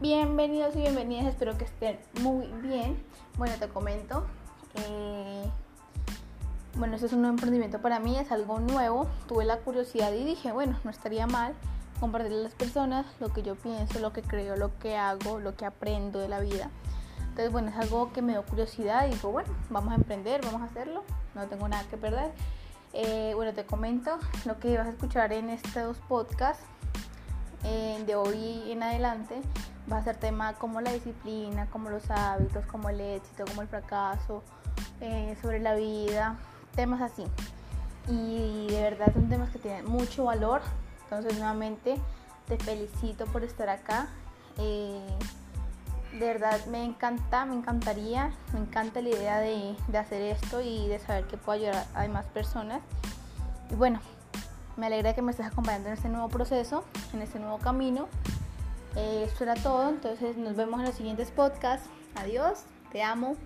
Bienvenidos y bienvenidas, espero que estén muy bien. Bueno, te comento. Eh, bueno, este es un nuevo emprendimiento para mí, es algo nuevo. Tuve la curiosidad y dije, bueno, no estaría mal compartirle a las personas lo que yo pienso, lo que creo, lo que hago, lo que aprendo de la vida. Entonces, bueno, es algo que me dio curiosidad y digo, bueno, vamos a emprender, vamos a hacerlo, no tengo nada que perder. Eh, bueno, te comento lo que vas a escuchar en estos podcasts eh, de hoy en adelante va a ser tema como la disciplina, como los hábitos, como el éxito, como el fracaso, eh, sobre la vida, temas así. Y de verdad son temas que tienen mucho valor. Entonces nuevamente te felicito por estar acá. Eh, de verdad me encanta, me encantaría, me encanta la idea de, de hacer esto y de saber que puedo ayudar a demás personas. Y bueno, me alegra que me estés acompañando en este nuevo proceso, en este nuevo camino. Eh, esto era todo, entonces nos vemos en los siguientes podcasts. Adiós, te amo.